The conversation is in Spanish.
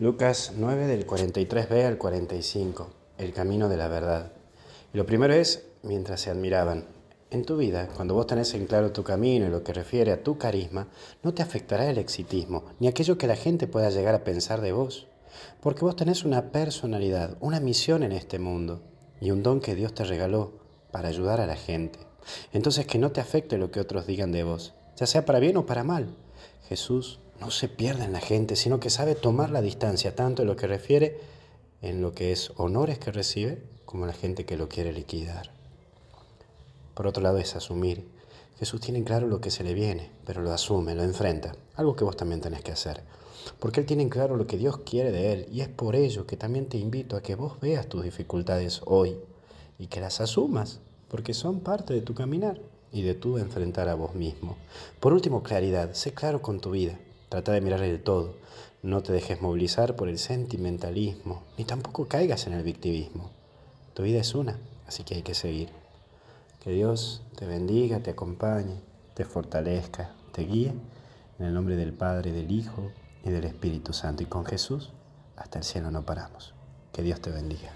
Lucas 9 del 43b al 45, el camino de la verdad. Y lo primero es, mientras se admiraban, en tu vida, cuando vos tenés en claro tu camino y lo que refiere a tu carisma, no te afectará el exitismo, ni aquello que la gente pueda llegar a pensar de vos, porque vos tenés una personalidad, una misión en este mundo y un don que Dios te regaló para ayudar a la gente. Entonces que no te afecte lo que otros digan de vos, ya sea para bien o para mal. Jesús no se pierde en la gente, sino que sabe tomar la distancia, tanto en lo que refiere en lo que es honores que recibe, como la gente que lo quiere liquidar. Por otro lado es asumir. Jesús tiene claro lo que se le viene, pero lo asume, lo enfrenta, algo que vos también tenés que hacer. Porque Él tiene claro lo que Dios quiere de Él, y es por ello que también te invito a que vos veas tus dificultades hoy y que las asumas, porque son parte de tu caminar y de tu enfrentar a vos mismo. Por último, claridad, sé claro con tu vida. Trata de mirar el todo. No te dejes movilizar por el sentimentalismo, ni tampoco caigas en el victimismo. Tu vida es una, así que hay que seguir. Que Dios te bendiga, te acompañe, te fortalezca, te guíe. En el nombre del Padre, del Hijo y del Espíritu Santo. Y con Jesús, hasta el cielo no paramos. Que Dios te bendiga.